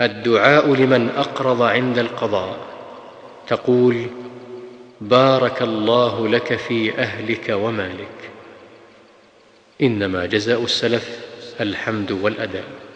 الدعاء لمن أقرض عند القضاء. تقول بارك الله لك في أهلك ومالك. إنما جزاء السلف الحمد والأداء.